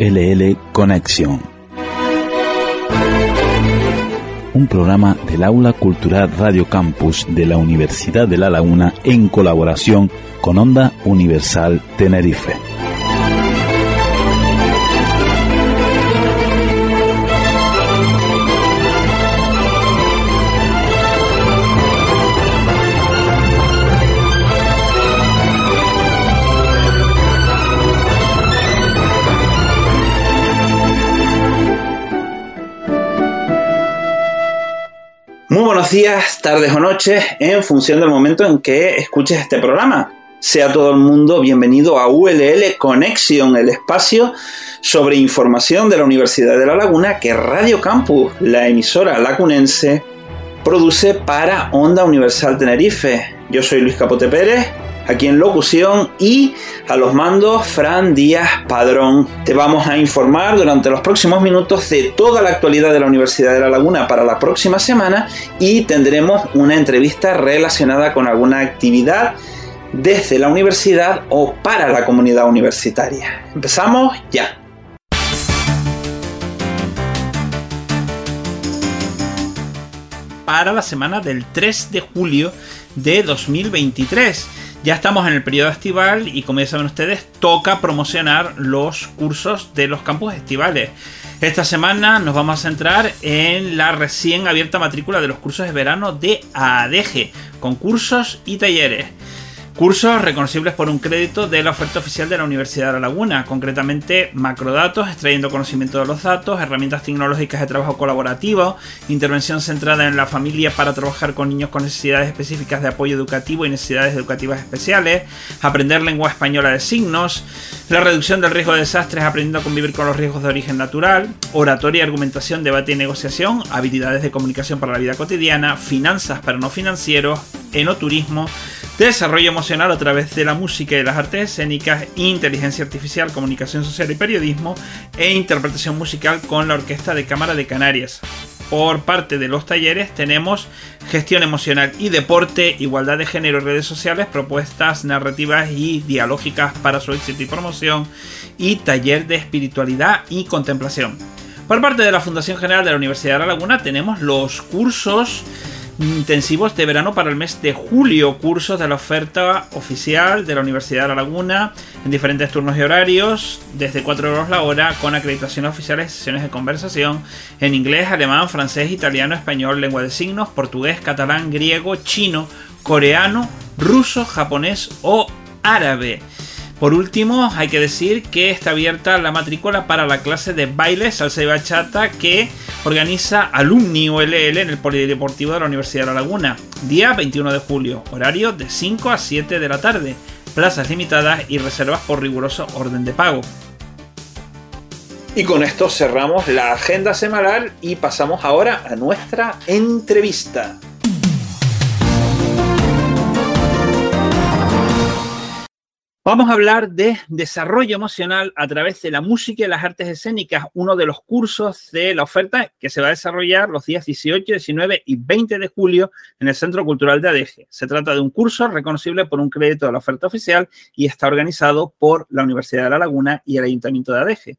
ULL Conexión. Un programa del Aula Cultural Radio Campus de la Universidad de La Laguna en colaboración con Onda Universal Tenerife. Días, tardes o noches, en función del momento en que escuches este programa. Sea todo el mundo bienvenido a ULL Connection, el espacio sobre información de la Universidad de La Laguna que Radio Campus, la emisora lacunense, produce para Onda Universal Tenerife. Yo soy Luis Capote Pérez aquí en locución y a los mandos Fran Díaz Padrón. Te vamos a informar durante los próximos minutos de toda la actualidad de la Universidad de La Laguna para la próxima semana y tendremos una entrevista relacionada con alguna actividad desde la universidad o para la comunidad universitaria. Empezamos ya. Para la semana del 3 de julio de 2023 ya estamos en el periodo estival y como ya saben ustedes, toca promocionar los cursos de los campus estivales. Esta semana nos vamos a centrar en la recién abierta matrícula de los cursos de verano de ADG, con cursos y talleres. Cursos reconocibles por un crédito de la oferta oficial de la Universidad de La Laguna, concretamente macrodatos, extrayendo conocimiento de los datos, herramientas tecnológicas de trabajo colaborativo, intervención centrada en la familia para trabajar con niños con necesidades específicas de apoyo educativo y necesidades educativas especiales, aprender lengua española de signos, la reducción del riesgo de desastres aprendiendo a convivir con los riesgos de origen natural, oratoria, argumentación, debate y negociación, habilidades de comunicación para la vida cotidiana, finanzas para no financieros, enoturismo, desarrollo emocional a través de la música y las artes escénicas, inteligencia artificial, comunicación social y periodismo, e interpretación musical con la Orquesta de Cámara de Canarias. Por parte de los talleres tenemos gestión emocional y deporte, igualdad de género y redes sociales, propuestas narrativas y dialógicas para su éxito y promoción, y taller de espiritualidad y contemplación. Por parte de la Fundación General de la Universidad de La Laguna tenemos los cursos intensivos de verano para el mes de julio, cursos de la oferta oficial de la Universidad de La Laguna en diferentes turnos y horarios, desde 4 euros la hora, con acreditaciones oficiales, sesiones de conversación en inglés, alemán, francés, italiano, español, lengua de signos, portugués, catalán, griego, chino, coreano, ruso, japonés o árabe. Por último, hay que decir que está abierta la matrícula para la clase de baile, salsa y bachata que organiza Alumni ULL en el Polideportivo de la Universidad de La Laguna, día 21 de julio, horario de 5 a 7 de la tarde, plazas limitadas y reservas por riguroso orden de pago. Y con esto cerramos la agenda semanal y pasamos ahora a nuestra entrevista. Vamos a hablar de desarrollo emocional a través de la música y las artes escénicas, uno de los cursos de la oferta que se va a desarrollar los días 18, 19 y 20 de julio en el Centro Cultural de ADG. Se trata de un curso reconocible por un crédito de la oferta oficial y está organizado por la Universidad de La Laguna y el Ayuntamiento de ADG.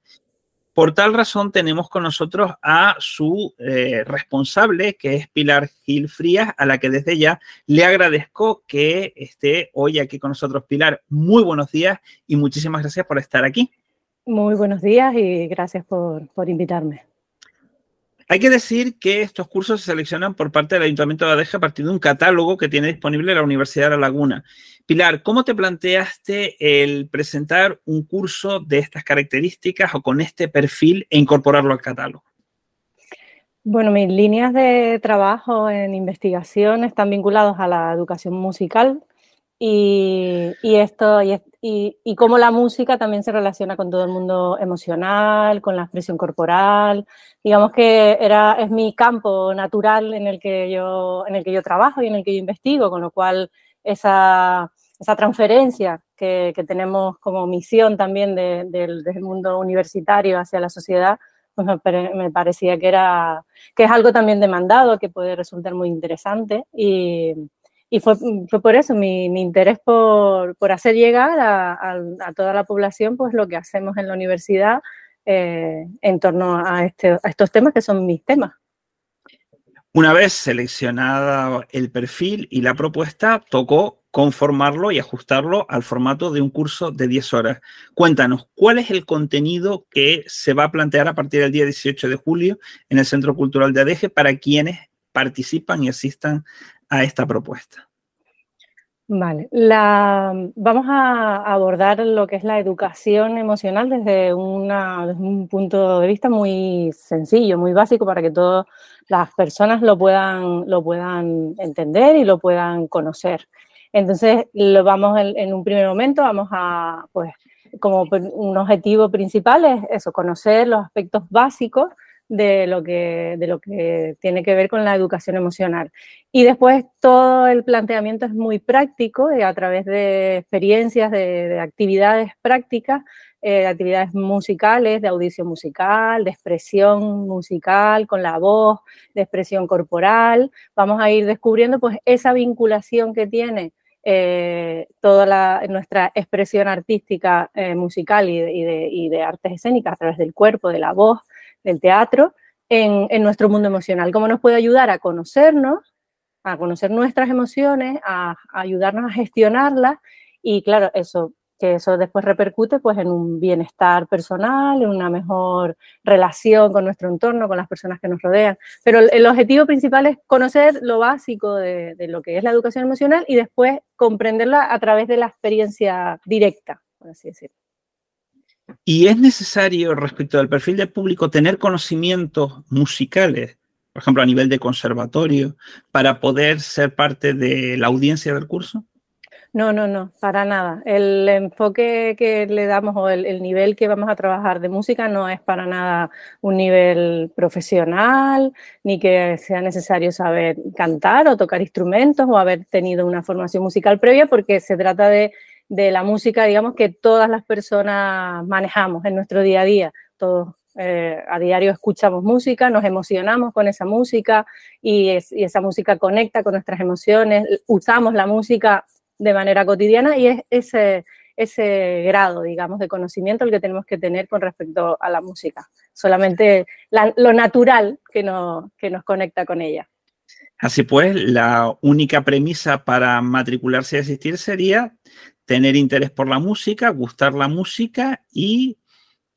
Por tal razón tenemos con nosotros a su eh, responsable, que es Pilar Gil Frías, a la que desde ya le agradezco que esté hoy aquí con nosotros. Pilar, muy buenos días y muchísimas gracias por estar aquí. Muy buenos días y gracias por, por invitarme. Hay que decir que estos cursos se seleccionan por parte del Ayuntamiento de Adeje a partir de un catálogo que tiene disponible la Universidad de La Laguna. Pilar, ¿cómo te planteaste el presentar un curso de estas características o con este perfil e incorporarlo al catálogo? Bueno, mis líneas de trabajo en investigación están vinculadas a la educación musical y, esto y, y, cómo la música también se relaciona con todo el mundo emocional, con la expresión corporal. Digamos que era, es mi campo natural en el, que yo, en el que yo trabajo y en el que yo investigo, con lo cual esa, esa transferencia que, que, tenemos como misión también de, del mundo universitario hacia la sociedad, pues me, me, parecía que, era, que es algo también demandado, que puede resultar muy interesante y y fue, fue, por eso mi, interés por, por, hacer llegar a, a, a, toda la población pues lo que hacemos en la universidad eh, en torno este, a, estos temas que son mis temas. Una vez seleccionada el perfil y la propuesta, tocó conformarlo y ajustarlo al formato de un curso de 10 horas. Cuéntanos, ¿cuál es el contenido que se va a plantear a partir del día 18 de julio en el Centro Cultural de Adeje para quienes participan y asistan a esta propuesta? Vale, la, vamos a abordar lo que es la educación emocional desde, un punto de vista muy sencillo, muy básico para que todas las personas lo puedan, lo puedan entender y lo puedan conocer. Entonces, lo vamos en, en un primer momento, vamos a, pues, como un objetivo principal es eso, conocer los aspectos básicos de lo, que, de lo que tiene que ver con la educación emocional. Y después todo el planteamiento es muy práctico eh, a través de experiencias, de, actividades prácticas, eh, actividades musicales, de audición musical, de expresión musical con la voz, de expresión corporal. Vamos a ir descubriendo pues esa vinculación que tiene eh, toda la, nuestra expresión artística musical y de, y de artes escénicas a través del cuerpo, de la voz, del teatro en, nuestro mundo emocional, cómo nos puede ayudar a conocernos, a conocer nuestras emociones, a, ayudarnos a gestionarlas y claro, eso que eso después repercute pues en un bienestar personal, en una mejor relación con nuestro entorno, con las personas que nos rodean. Pero el, objetivo principal es conocer lo básico de, de, lo que es la educación emocional y después comprenderla a través de la experiencia directa, por así decirlo. Y es necesario, respecto al perfil del público, tener conocimientos musicales, por ejemplo, a nivel de conservatorio, para poder ser parte de la audiencia del curso. No, no, no, para nada. El enfoque que le damos o el, nivel que vamos a trabajar de música no es para nada un nivel profesional, ni que sea necesario saber cantar o tocar instrumentos o haber tenido una formación musical previa, porque se trata de de la música, digamos, que todas las personas manejamos en nuestro día a día. Todos eh, a diario escuchamos música, nos emocionamos con esa música y, esa música conecta con nuestras emociones, usamos la música de manera cotidiana y es ese, ese grado, digamos, de conocimiento el que tenemos que tener con respecto a la música. Solamente lo natural que, que nos conecta con ella. Así pues, la única premisa para matricularse y asistir sería tener interés por la música, gustar la música y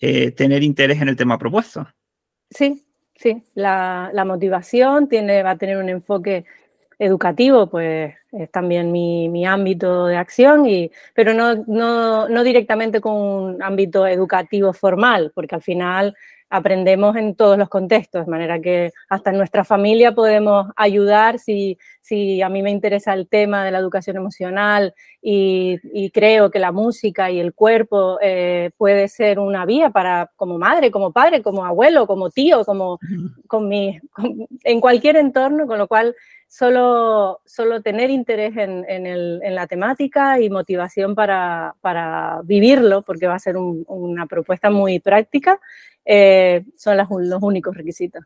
eh, tener interés en el tema propuesto. Sí, sí. La, motivación tiene, va a tener un enfoque educativo, pues es también mi, ámbito de acción, y, pero no, no, no directamente con un ámbito educativo formal, porque al final aprendemos en todos los contextos, de manera que hasta en nuestra familia podemos ayudar si, si a mí me interesa el tema de la educación emocional y, creo que la música y el cuerpo eh, puede ser una vía para como madre, como padre, como abuelo, como tío, como con mi, en cualquier entorno, con lo cual solo, solo tener interés en, en, la temática y motivación para, para, vivirlo, porque va a ser una propuesta muy práctica, eh, son los únicos requisitos.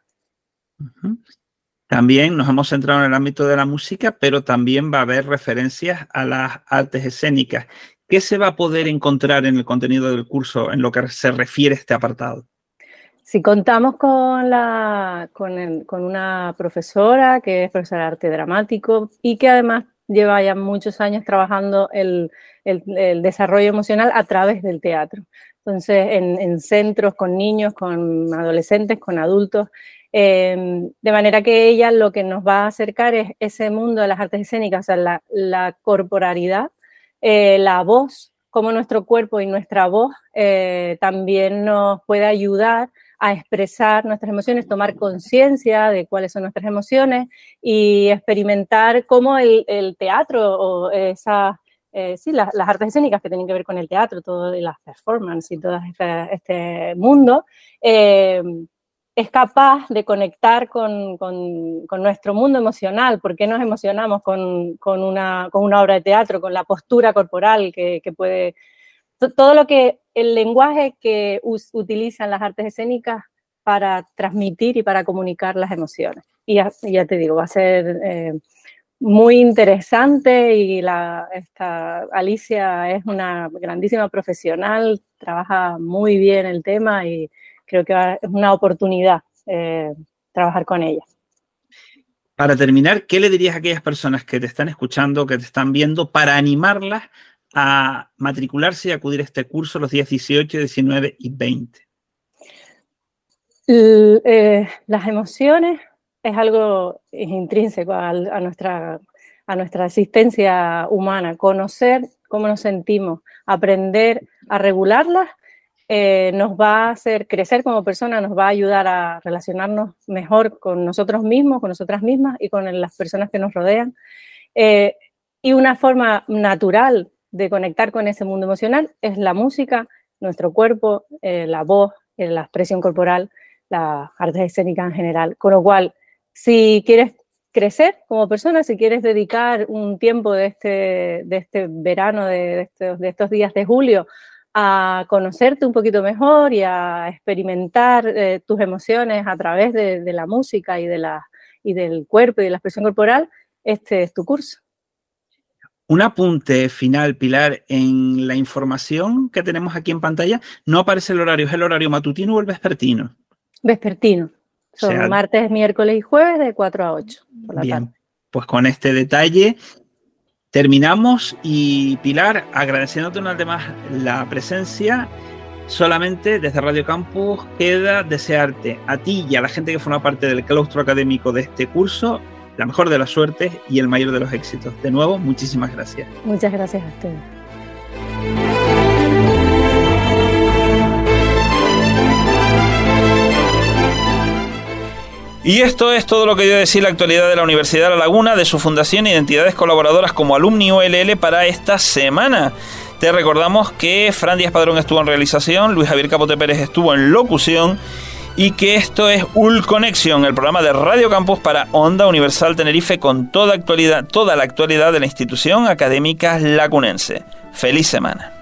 También nos hemos centrado en el ámbito de la música, pero también va a haber referencias a las artes escénicas. ¿Qué se va a poder encontrar en el contenido del curso en lo que se refiere a este apartado? Si contamos con, la, con, con, una profesora que es profesora de arte dramático y que además lleva ya muchos años trabajando el, el, desarrollo emocional a través del teatro. Entonces, en, en centros con niños, con adolescentes, con adultos, em, de manera que ella lo que nos va a acercar es ese mundo de las artes escénicas, o sea, la, corporalidad, eh, la voz, cómo nuestro cuerpo y nuestra voz eh, también nos puede ayudar a expresar nuestras emociones, tomar conciencia de cuáles son nuestras emociones y experimentar cómo el, teatro o esas, eh, sí, las, artes escénicas que tienen que ver con el teatro, todo las performances y todo este, este mundo, eh, es capaz de conectar con, con, nuestro mundo emocional. ¿Por qué nos emocionamos con, con, una, con una obra de teatro, con la postura corporal que, que puede todo lo que el lenguaje que utilizan las artes escénicas para transmitir y para comunicar las emociones. Y ya, te digo, va a ser eh, muy interesante y la, esta, Alicia es una grandísima profesional, trabaja muy bien el tema y, creo que es una oportunidad eh, trabajar con ella. Para terminar, ¿qué le dirías a aquellas personas que te están escuchando, que te están viendo, para animarlas a matricularse y acudir a este curso los días 18, 19 y 20? Eh, las emociones es algo intrínseco a, nuestra, a nuestra existencia humana. Conocer cómo nos sentimos, aprender a regularlas, eh, nos va a hacer crecer como persona, nos va a ayudar a relacionarnos mejor con nosotros mismos, con nosotras mismas y con las personas que nos rodean. Eh, y una forma natural de conectar con ese mundo emocional es la música, nuestro cuerpo, eh, la voz, la expresión corporal, las artes escénicas en general. Con lo cual, si quieres crecer como persona, si quieres dedicar un tiempo de este, de este verano, de, estos, días de julio, a conocerte un poquito mejor y a experimentar eh, tus emociones a través de, la música y, de la, y del cuerpo y de la expresión corporal, este es tu curso. Un apunte final, Pilar, en la información que tenemos aquí en pantalla, no aparece el horario, ¿es el horario matutino o el vespertino? Vespertino. Son martes, miércoles y jueves de 4 a 8 por la bien, Pues con este detalle terminamos y Pilar, agradeciéndote una vez más la presencia, solamente desde Radio Campus queda desearte a ti y a la gente que forma parte del claustro académico de este curso la mejor de las suertes y el mayor de los éxitos. De nuevo, muchísimas gracias. Muchas gracias a ustedes. Y esto es todo lo que a decir la actualidad de la Universidad de La Laguna, de su fundación y entidades colaboradoras como Alumni ULL para esta semana. Te recordamos que Fran Díaz Padrón estuvo en realización, Luis Javier Capote Pérez estuvo en locución y que esto es Ul Conexión, el programa de Radio Campus para Onda Universal Tenerife con toda actualidad, toda la actualidad de la institución académica lacunense. Feliz semana.